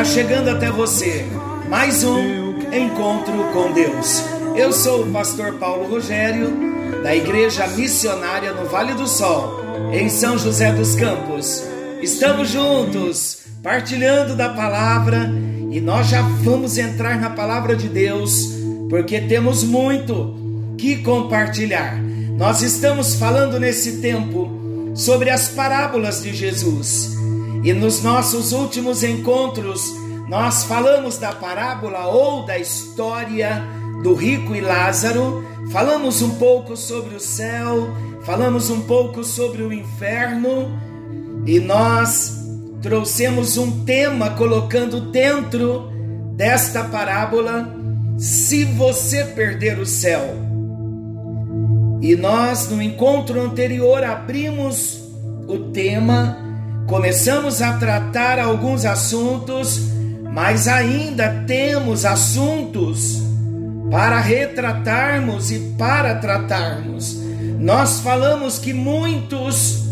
Está chegando até você mais um encontro com Deus. Eu sou o pastor Paulo Rogério, da Igreja Missionária no Vale do Sol, em São José dos Campos. Estamos juntos, partilhando da palavra, e nós já vamos entrar na palavra de Deus, porque temos muito que compartilhar. Nós estamos falando nesse tempo sobre as parábolas de Jesus. E nos nossos últimos encontros, nós falamos da parábola ou da história do rico e Lázaro, falamos um pouco sobre o céu, falamos um pouco sobre o inferno, e nós trouxemos um tema colocando dentro desta parábola: se você perder o céu. E nós, no encontro anterior, abrimos o tema, começamos a tratar alguns assuntos, mas ainda temos assuntos para retratarmos e para tratarmos. Nós falamos que muitos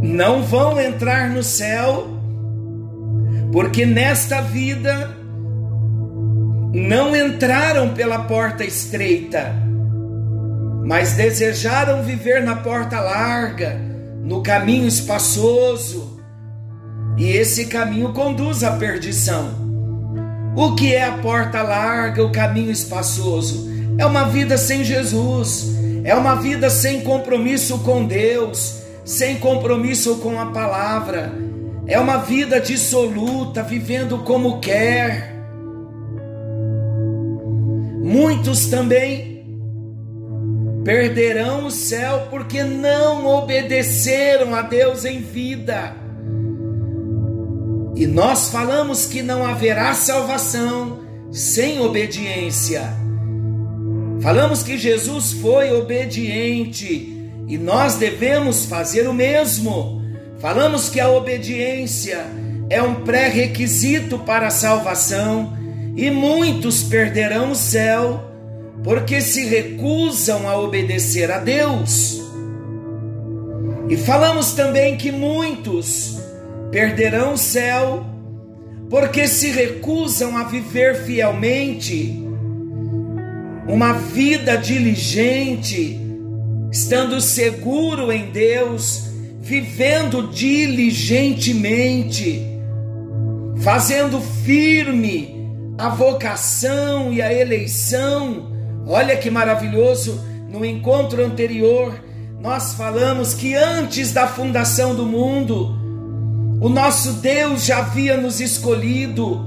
não vão entrar no céu, porque nesta vida não entraram pela porta estreita mas desejaram viver na porta larga, no caminho espaçoso, e esse caminho conduz à perdição. O que é a porta larga, o caminho espaçoso? É uma vida sem Jesus, é uma vida sem compromisso com Deus, sem compromisso com a palavra, é uma vida dissoluta, vivendo como quer. Muitos também perderão o céu porque não obedeceram a Deus em vida. E nós falamos que não haverá salvação sem obediência. Falamos que Jesus foi obediente e nós devemos fazer o mesmo. Falamos que a obediência é um pré-requisito para a salvação e muitos perderão o céu porque se recusam a obedecer a Deus. E falamos também que muitos perderão o céu porque se recusam a viver fielmente uma vida diligente, estando seguro em Deus, vivendo diligentemente, fazendo firme a vocação e a eleição Olha que maravilhoso, no encontro anterior, nós falamos que antes da fundação do mundo, o nosso Deus já havia nos escolhido.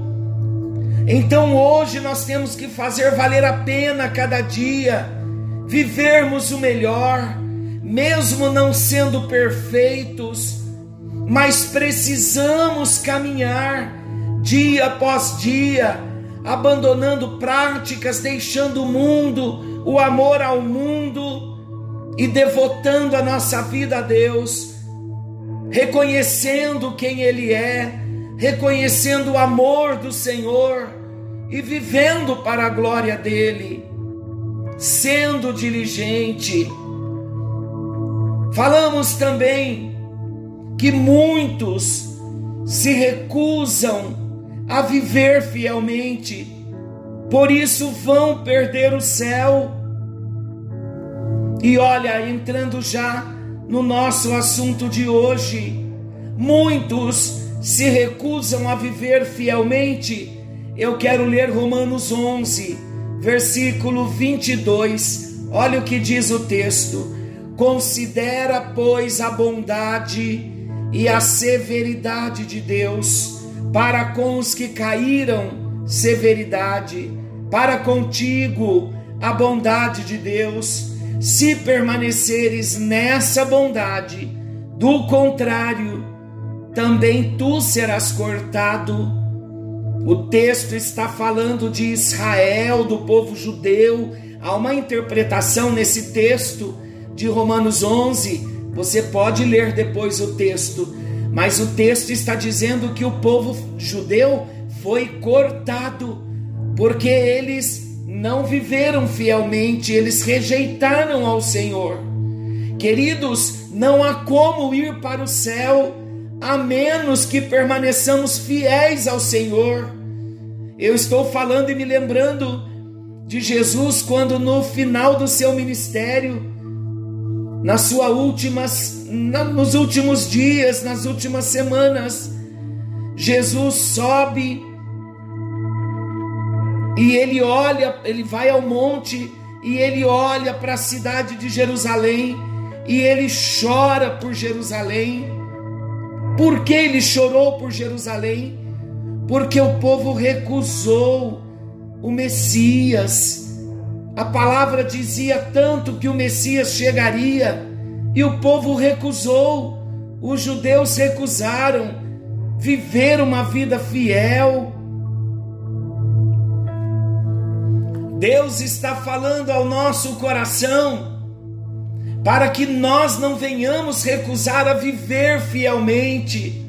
Então hoje nós temos que fazer valer a pena cada dia, vivermos o melhor, mesmo não sendo perfeitos, mas precisamos caminhar dia após dia abandonando práticas, deixando o mundo, o amor ao mundo e devotando a nossa vida a Deus, reconhecendo quem Ele é, reconhecendo o amor do Senhor e vivendo para a glória dEle, sendo diligente. Falamos também que muitos se recusam a viver fielmente, por isso vão perder o céu. E olha, entrando já no nosso assunto de hoje, muitos se recusam a viver fielmente. Eu quero ler Romanos 11, versículo 22. Olha o que diz o texto: Considera, pois, a bondade e a severidade de Deus para com os que caíram, severidade, para contigo, a bondade de Deus, se permaneceres nessa bondade, do contrário, também tu serás cortado. O texto está falando de Israel, do povo judeu. Há uma interpretação nesse texto de Romanos 11. Você pode ler depois o texto mas o texto está dizendo que o povo judeu foi cortado, porque eles não viveram fielmente, eles rejeitaram ao Senhor. Queridos, não há como ir para o céu a menos que permaneçamos fiéis ao Senhor. Eu estou falando e me lembrando de Jesus quando no final do seu ministério, nas suas últimas, nos últimos dias, nas últimas semanas, Jesus sobe e ele olha, ele vai ao monte e ele olha para a cidade de Jerusalém e ele chora por Jerusalém. Por que ele chorou por Jerusalém? Porque o povo recusou o Messias. A palavra dizia tanto que o Messias chegaria e o povo recusou. Os judeus recusaram viver uma vida fiel. Deus está falando ao nosso coração para que nós não venhamos recusar a viver fielmente,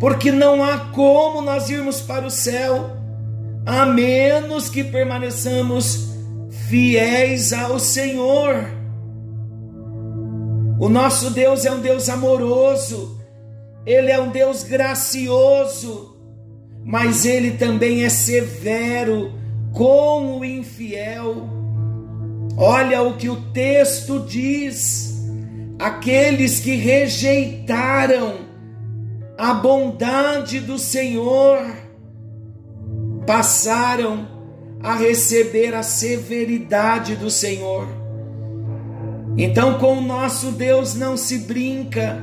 porque não há como nós irmos para o céu a menos que permaneçamos fiéis ao Senhor. O nosso Deus é um Deus amoroso, Ele é um Deus gracioso, mas Ele também é severo com o infiel. Olha o que o texto diz: aqueles que rejeitaram a bondade do Senhor passaram a receber a severidade do Senhor. Então, com o nosso Deus não se brinca,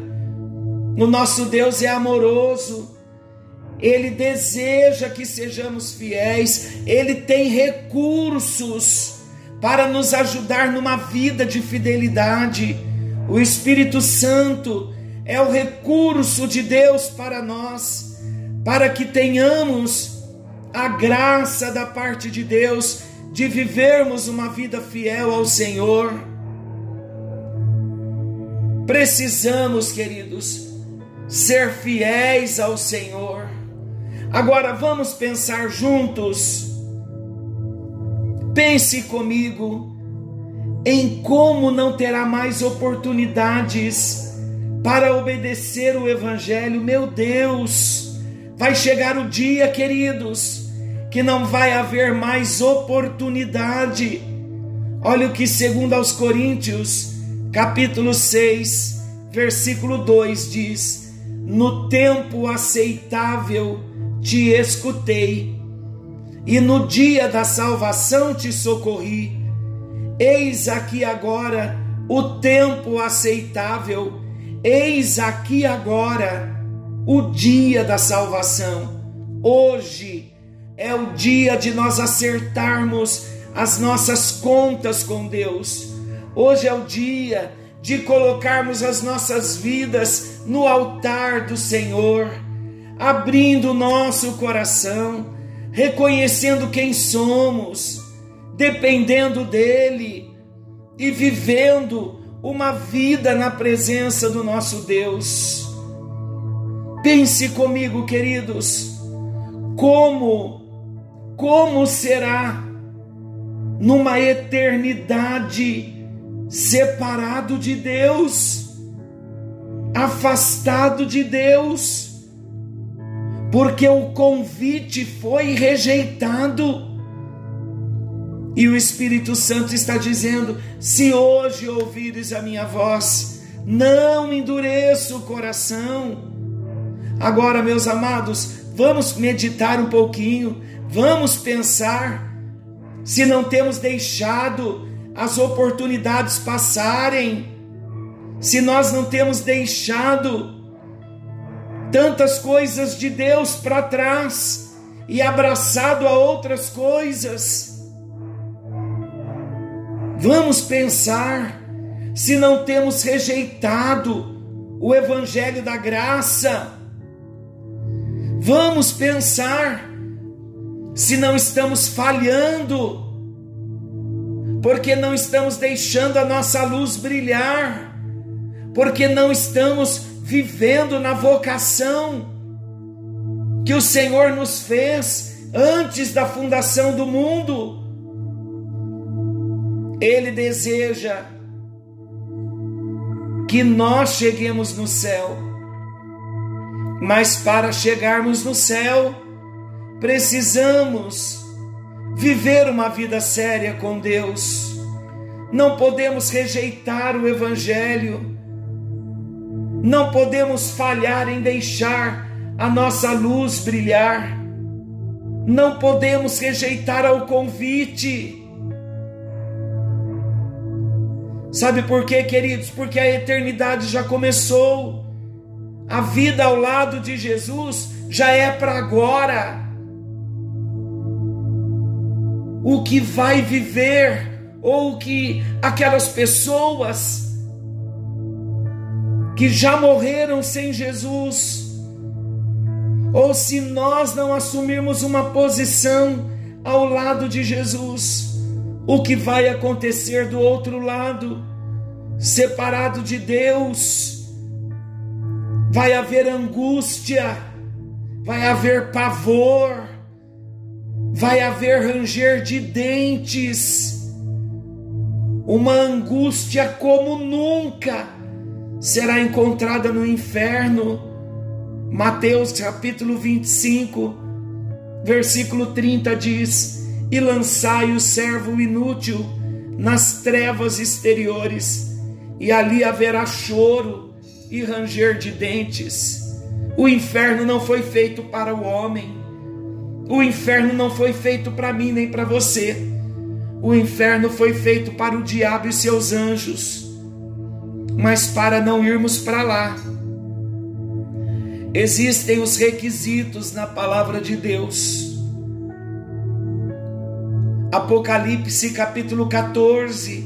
o nosso Deus é amoroso, ele deseja que sejamos fiéis, ele tem recursos para nos ajudar numa vida de fidelidade. O Espírito Santo é o recurso de Deus para nós, para que tenhamos a graça da parte de Deus de vivermos uma vida fiel ao Senhor. Precisamos, queridos, ser fiéis ao Senhor. Agora vamos pensar juntos. Pense comigo em como não terá mais oportunidades para obedecer o Evangelho. Meu Deus! Vai chegar o dia, queridos, que não vai haver mais oportunidade. Olha o que segundo aos Coríntios, capítulo 6, versículo 2 diz: No tempo aceitável te escutei, e no dia da salvação te socorri. Eis aqui agora o tempo aceitável, eis aqui agora o dia da salvação. Hoje é o dia de nós acertarmos as nossas contas com Deus. Hoje é o dia de colocarmos as nossas vidas no altar do Senhor, abrindo o nosso coração, reconhecendo quem somos, dependendo dEle e vivendo uma vida na presença do nosso Deus. Pense comigo, queridos, como como será numa eternidade separado de Deus, afastado de Deus, porque o convite foi rejeitado. E o Espírito Santo está dizendo: se hoje ouvires a minha voz, não endureça o coração Agora, meus amados, vamos meditar um pouquinho, vamos pensar se não temos deixado as oportunidades passarem, se nós não temos deixado tantas coisas de Deus para trás e abraçado a outras coisas. Vamos pensar se não temos rejeitado o Evangelho da graça Vamos pensar se não estamos falhando, porque não estamos deixando a nossa luz brilhar, porque não estamos vivendo na vocação que o Senhor nos fez antes da fundação do mundo. Ele deseja que nós cheguemos no céu. Mas para chegarmos no céu, precisamos viver uma vida séria com Deus. Não podemos rejeitar o Evangelho, não podemos falhar em deixar a nossa luz brilhar, não podemos rejeitar ao convite. Sabe por quê, queridos? Porque a eternidade já começou. A vida ao lado de Jesus já é para agora. O que vai viver, ou que aquelas pessoas que já morreram sem Jesus, ou se nós não assumirmos uma posição ao lado de Jesus, o que vai acontecer do outro lado, separado de Deus. Vai haver angústia, vai haver pavor, vai haver ranger de dentes, uma angústia como nunca será encontrada no inferno. Mateus capítulo 25, versículo 30 diz: e lançai o servo inútil nas trevas exteriores, e ali haverá choro e ranger de dentes. O inferno não foi feito para o homem, o inferno não foi feito para mim nem para você. O inferno foi feito para o diabo e seus anjos. Mas para não irmos para lá, existem os requisitos na palavra de Deus Apocalipse capítulo 14,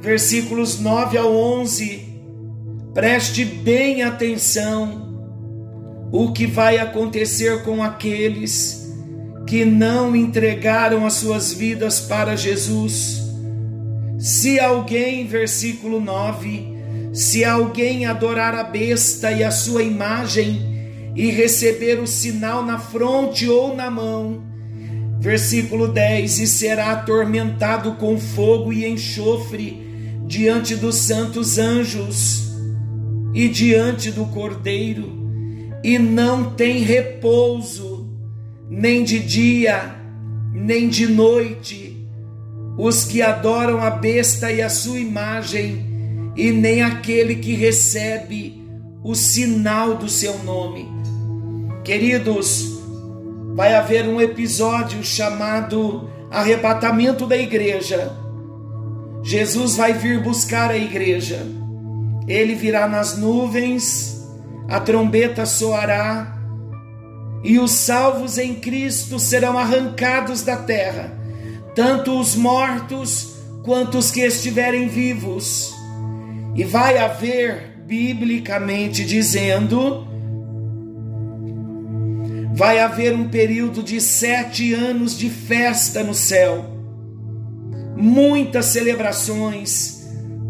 versículos 9 ao 11. Preste bem atenção o que vai acontecer com aqueles que não entregaram as suas vidas para Jesus. Se alguém, versículo 9, se alguém adorar a besta e a sua imagem e receber o sinal na fronte ou na mão, Versículo 10: E será atormentado com fogo e enxofre diante dos santos anjos e diante do Cordeiro, e não tem repouso, nem de dia, nem de noite, os que adoram a besta e a sua imagem, e nem aquele que recebe o sinal do seu nome. Queridos, vai haver um episódio chamado arrebatamento da igreja. Jesus vai vir buscar a igreja. Ele virá nas nuvens, a trombeta soará e os salvos em Cristo serão arrancados da terra, tanto os mortos quanto os que estiverem vivos. E vai haver, biblicamente dizendo, vai haver um período de sete anos de festa no céu, muitas celebrações,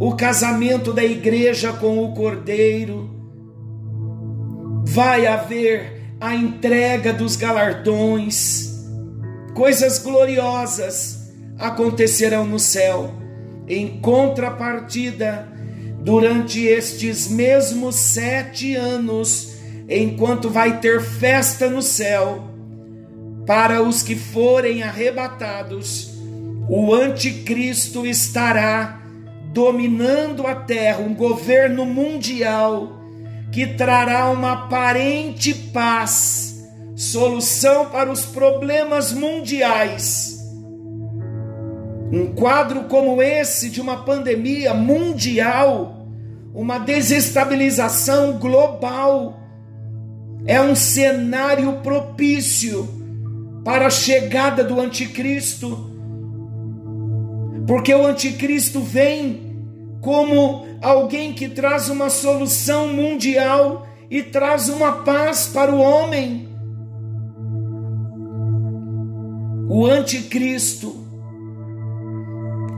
o casamento da igreja com o cordeiro, vai haver a entrega dos galardões, coisas gloriosas acontecerão no céu. Em contrapartida, durante estes mesmos sete anos, enquanto vai ter festa no céu para os que forem arrebatados, o anticristo estará dominando a terra, um governo mundial que trará uma aparente paz, solução para os problemas mundiais. Um quadro como esse de uma pandemia mundial, uma desestabilização global, é um cenário propício para a chegada do anticristo. Porque o anticristo vem como alguém que traz uma solução mundial e traz uma paz para o homem. O anticristo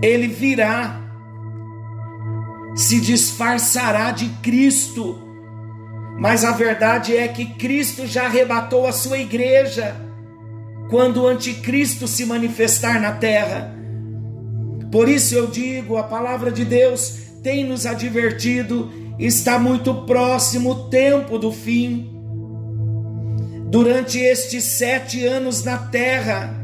ele virá se disfarçará de Cristo mas a verdade é que Cristo já arrebatou a sua igreja quando o anticristo se manifestar na terra. Por isso eu digo, a palavra de Deus tem nos advertido está muito próximo o tempo do fim. Durante estes sete anos na terra,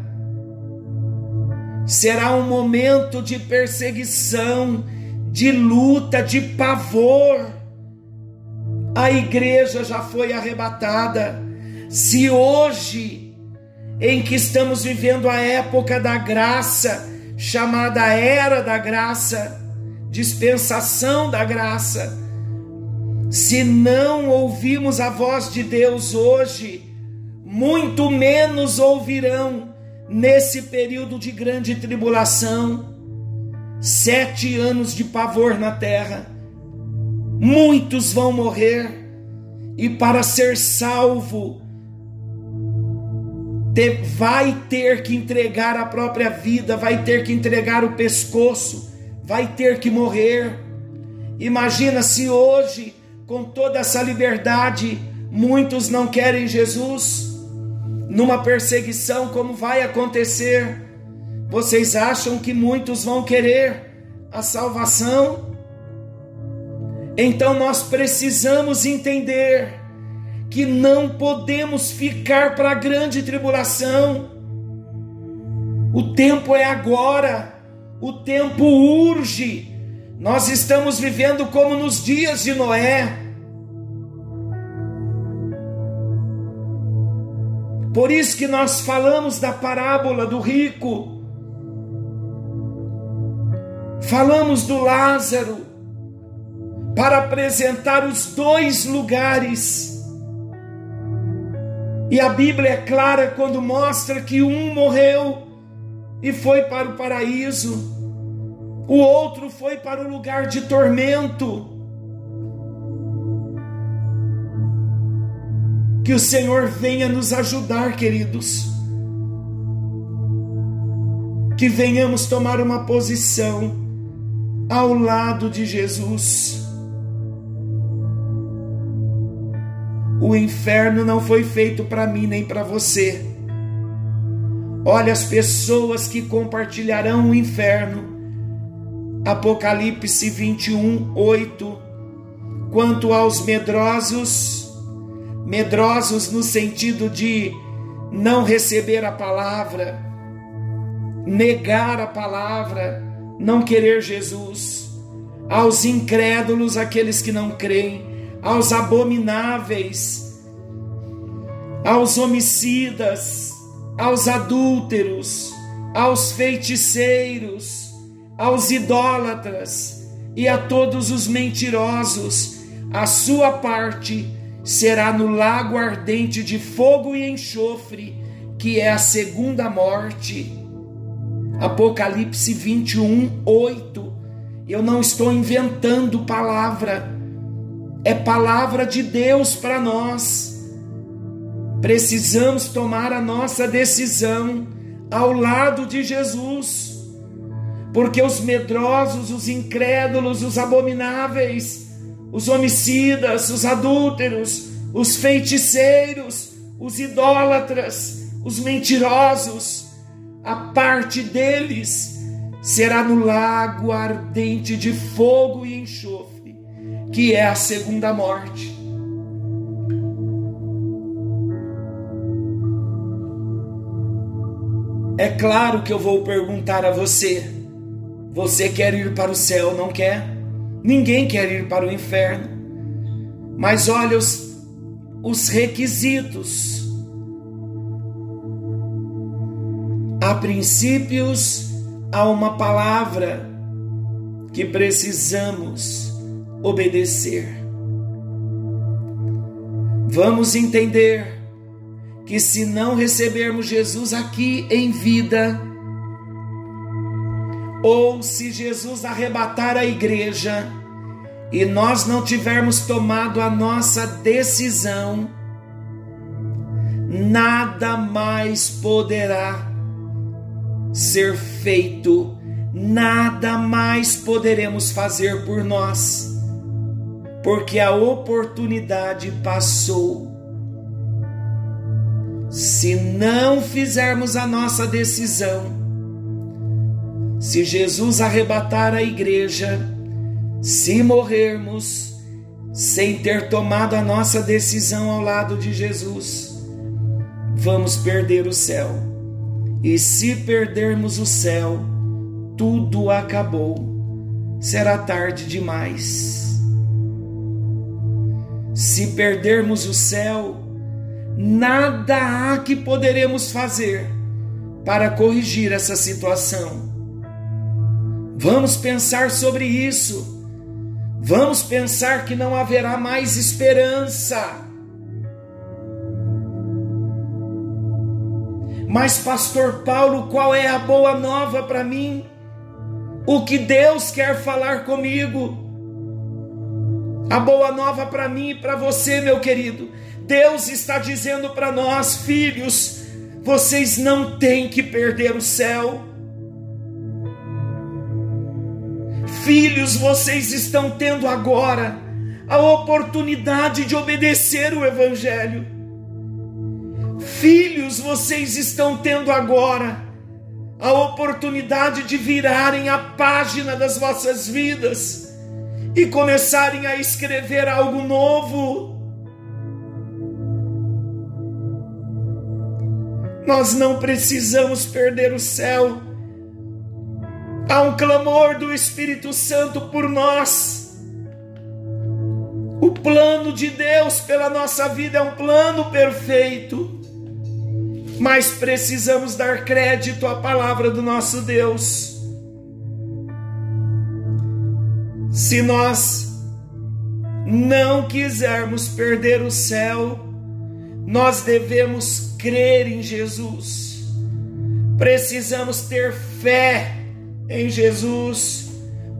será um momento de perseguição, de luta, de pavor. A igreja já foi arrebatada. Se hoje, em que estamos vivendo a época da graça, chamada Era da Graça, dispensação da graça, se não ouvimos a voz de Deus hoje, muito menos ouvirão nesse período de grande tribulação, sete anos de pavor na terra. Muitos vão morrer, e para ser salvo, vai ter que entregar a própria vida, vai ter que entregar o pescoço, vai ter que morrer. Imagina se hoje, com toda essa liberdade, muitos não querem Jesus numa perseguição como vai acontecer, vocês acham que muitos vão querer a salvação? Então nós precisamos entender que não podemos ficar para a grande tribulação. O tempo é agora, o tempo urge. Nós estamos vivendo como nos dias de Noé. Por isso que nós falamos da parábola do rico, falamos do Lázaro, para apresentar os dois lugares. E a Bíblia é clara quando mostra que um morreu e foi para o paraíso, o outro foi para o lugar de tormento. Que o Senhor venha nos ajudar, queridos. Que venhamos tomar uma posição ao lado de Jesus. O inferno não foi feito para mim nem para você. Olha as pessoas que compartilharão o inferno. Apocalipse 21, 8. Quanto aos medrosos, medrosos no sentido de não receber a palavra, negar a palavra, não querer Jesus, aos incrédulos, aqueles que não creem, aos abomináveis, aos homicidas, aos adúlteros, aos feiticeiros, aos idólatras e a todos os mentirosos, a sua parte será no lago ardente de fogo e enxofre, que é a segunda morte. Apocalipse 21, 8. Eu não estou inventando palavra, é palavra de Deus para nós. Precisamos tomar a nossa decisão ao lado de Jesus, porque os medrosos, os incrédulos, os abomináveis, os homicidas, os adúlteros, os feiticeiros, os idólatras, os mentirosos, a parte deles será no lago ardente de fogo e enxofre, que é a segunda morte. É claro que eu vou perguntar a você: você quer ir para o céu, não quer? Ninguém quer ir para o inferno. Mas olha os, os requisitos. Há princípios, há uma palavra que precisamos obedecer. Vamos entender que se não recebermos Jesus aqui em vida, ou se Jesus arrebatar a igreja e nós não tivermos tomado a nossa decisão, nada mais poderá ser feito, nada mais poderemos fazer por nós, porque a oportunidade passou. Se não fizermos a nossa decisão, se Jesus arrebatar a igreja, se morrermos, sem ter tomado a nossa decisão ao lado de Jesus, vamos perder o céu. E se perdermos o céu, tudo acabou. Será tarde demais. Se perdermos o céu, nada há que poderemos fazer para corrigir essa situação. Vamos pensar sobre isso Vamos pensar que não haverá mais esperança. Mas, Pastor Paulo, qual é a boa nova para mim? O que Deus quer falar comigo? A boa nova para mim e para você, meu querido. Deus está dizendo para nós, filhos, vocês não têm que perder o céu. Filhos, vocês estão tendo agora a oportunidade de obedecer o Evangelho. Filhos, vocês estão tendo agora a oportunidade de virarem a página das vossas vidas e começarem a escrever algo novo. Nós não precisamos perder o céu Há um clamor do Espírito Santo por nós. O plano de Deus pela nossa vida é um plano perfeito, mas precisamos dar crédito à palavra do nosso Deus. Se nós não quisermos perder o céu, nós devemos crer em Jesus. Precisamos ter fé em Jesus,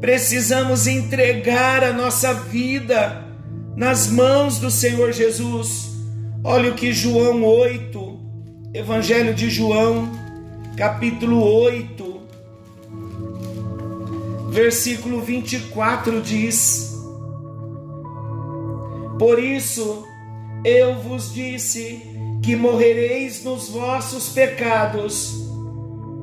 precisamos entregar a nossa vida nas mãos do Senhor Jesus. Olha o que João 8, Evangelho de João, capítulo 8, versículo 24 diz: Por isso eu vos disse que morrereis nos vossos pecados,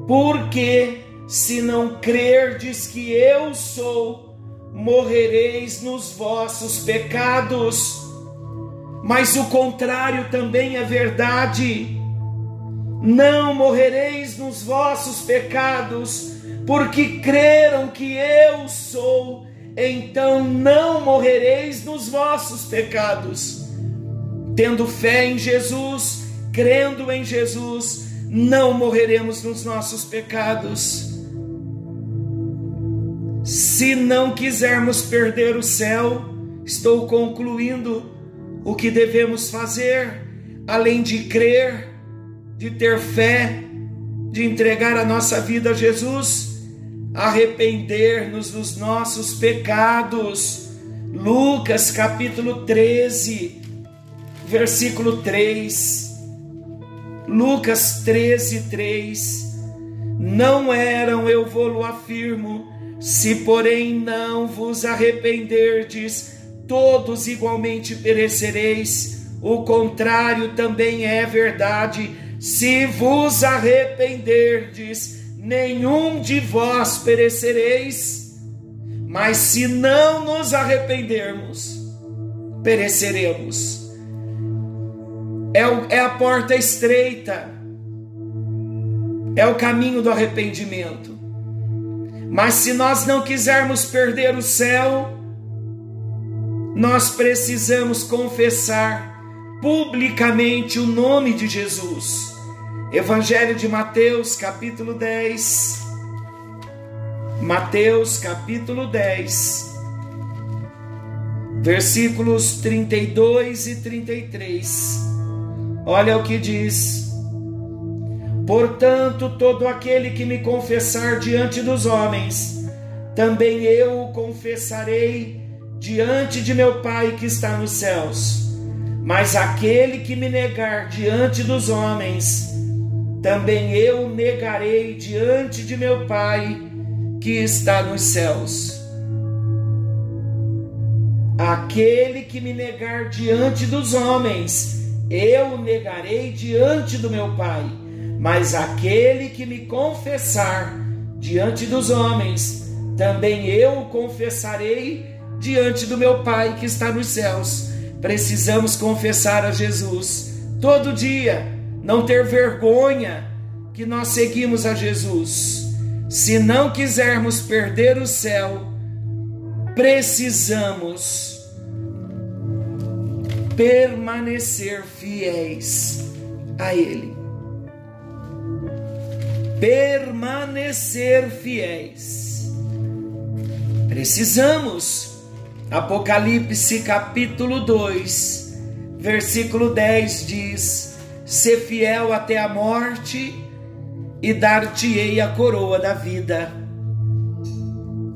porque se não crerdes que eu sou, morrereis nos vossos pecados. Mas o contrário também é verdade. Não morrereis nos vossos pecados, porque creram que eu sou, então não morrereis nos vossos pecados. Tendo fé em Jesus, crendo em Jesus, não morreremos nos nossos pecados. Se não quisermos perder o céu, estou concluindo o que devemos fazer, além de crer, de ter fé, de entregar a nossa vida a Jesus, arrepender-nos dos nossos pecados. Lucas capítulo 13, versículo 3. Lucas 13, 3. Não eram, eu vou-lo afirmo, se, porém, não vos arrependerdes, todos igualmente perecereis. O contrário também é verdade. Se vos arrependerdes, nenhum de vós perecereis. Mas se não nos arrependermos, pereceremos. É, é a porta estreita, é o caminho do arrependimento. Mas se nós não quisermos perder o céu, nós precisamos confessar publicamente o nome de Jesus. Evangelho de Mateus, capítulo 10. Mateus, capítulo 10, versículos 32 e 33. Olha o que diz. Portanto, todo aquele que me confessar diante dos homens, também eu o confessarei diante de meu Pai que está nos céus. Mas aquele que me negar diante dos homens, também eu negarei diante de meu Pai que está nos céus. Aquele que me negar diante dos homens, eu negarei diante do meu Pai mas aquele que me confessar diante dos homens, também eu confessarei diante do meu Pai que está nos céus. Precisamos confessar a Jesus todo dia, não ter vergonha que nós seguimos a Jesus. Se não quisermos perder o céu, precisamos permanecer fiéis a Ele. Permanecer fiéis. Precisamos. Apocalipse capítulo 2, versículo 10 diz: Ser fiel até a morte e dar-te-ei a coroa da vida.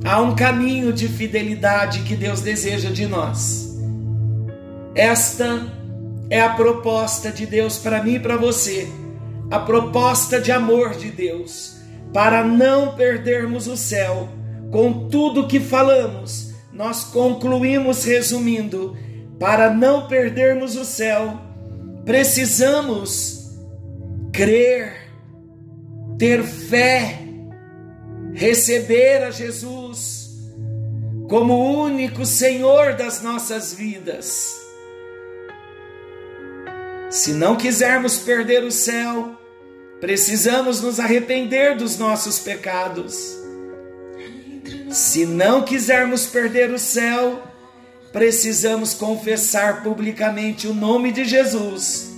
Há um caminho de fidelidade que Deus deseja de nós. Esta é a proposta de Deus para mim e para você, a proposta de amor de Deus, para não perdermos o céu. Com tudo que falamos, nós concluímos resumindo: para não perdermos o céu, precisamos crer ter fé, receber a Jesus como único Senhor das nossas vidas. Se não quisermos perder o céu, precisamos nos arrepender dos nossos pecados. Se não quisermos perder o céu, precisamos confessar publicamente o nome de Jesus.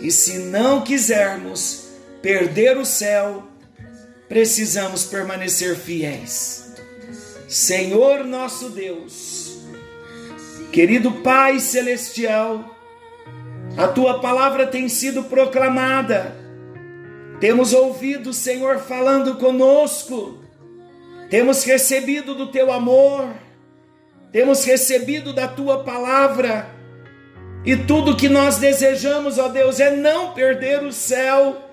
E se não quisermos perder o céu, precisamos permanecer fiéis. Senhor nosso Deus, querido Pai Celestial, a tua palavra tem sido proclamada, temos ouvido o Senhor falando conosco, temos recebido do teu amor, temos recebido da tua palavra, e tudo que nós desejamos, ó Deus, é não perder o céu.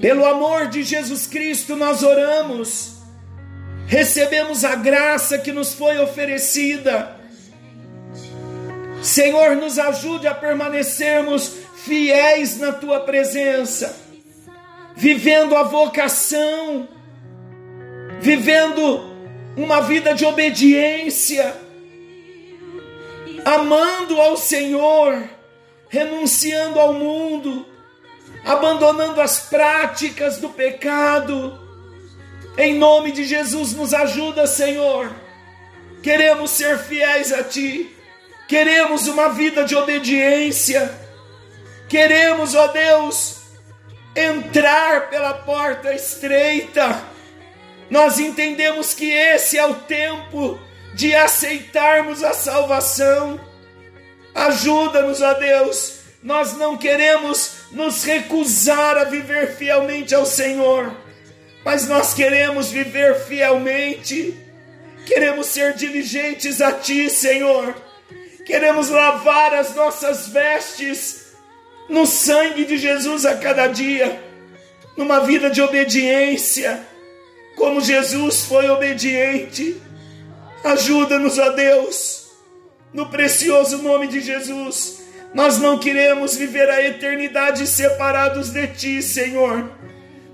Pelo amor de Jesus Cristo, nós oramos, recebemos a graça que nos foi oferecida. Senhor, nos ajude a permanecermos fiéis na tua presença, vivendo a vocação, vivendo uma vida de obediência, amando ao Senhor, renunciando ao mundo abandonando as práticas do pecado. Em nome de Jesus, nos ajuda, Senhor. Queremos ser fiéis a Ti, queremos uma vida de obediência, queremos, ó Deus, entrar pela porta estreita. Nós entendemos que esse é o tempo de aceitarmos a salvação. Ajuda-nos, ó Deus. Nós não queremos nos recusar a viver fielmente ao Senhor, mas nós queremos viver fielmente, queremos ser diligentes a Ti, Senhor, queremos lavar as nossas vestes no sangue de Jesus a cada dia, numa vida de obediência, como Jesus foi obediente. Ajuda-nos, ó Deus, no precioso nome de Jesus nós não queremos viver a eternidade separados de Ti, Senhor.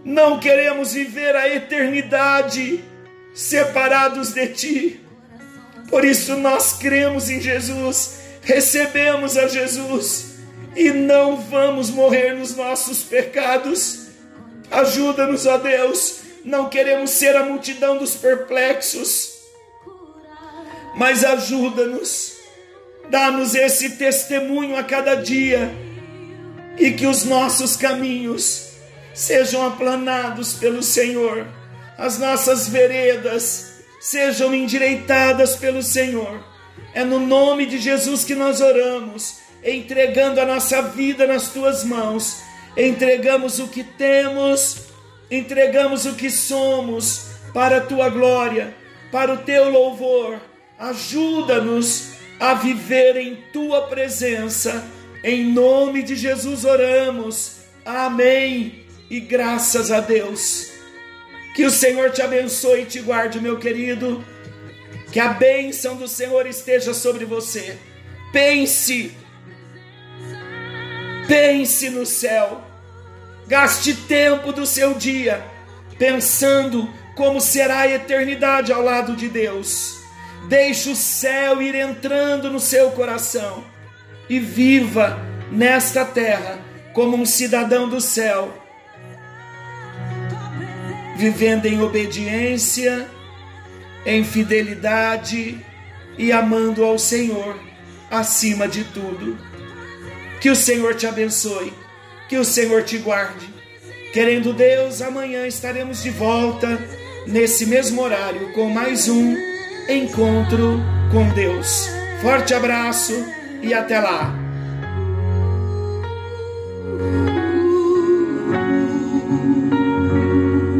Não queremos viver a eternidade separados de Ti. Por isso nós cremos em Jesus, recebemos a Jesus e não vamos morrer nos nossos pecados. Ajuda-nos, ó Deus. Não queremos ser a multidão dos perplexos, mas ajuda-nos Dá-nos esse testemunho a cada dia e que os nossos caminhos sejam aplanados pelo Senhor, as nossas veredas sejam endireitadas pelo Senhor. É no nome de Jesus que nós oramos, entregando a nossa vida nas tuas mãos. Entregamos o que temos, entregamos o que somos para a tua glória, para o teu louvor. Ajuda-nos a viver em tua presença. Em nome de Jesus oramos. Amém. E graças a Deus. Que o Senhor te abençoe e te guarde, meu querido. Que a bênção do Senhor esteja sobre você. Pense. Pense no céu. Gaste tempo do seu dia pensando como será a eternidade ao lado de Deus. Deixe o céu ir entrando no seu coração e viva nesta terra como um cidadão do céu, vivendo em obediência, em fidelidade e amando ao Senhor acima de tudo. Que o Senhor te abençoe, que o Senhor te guarde. Querendo Deus, amanhã estaremos de volta nesse mesmo horário com mais um encontro com Deus. Forte abraço e até lá.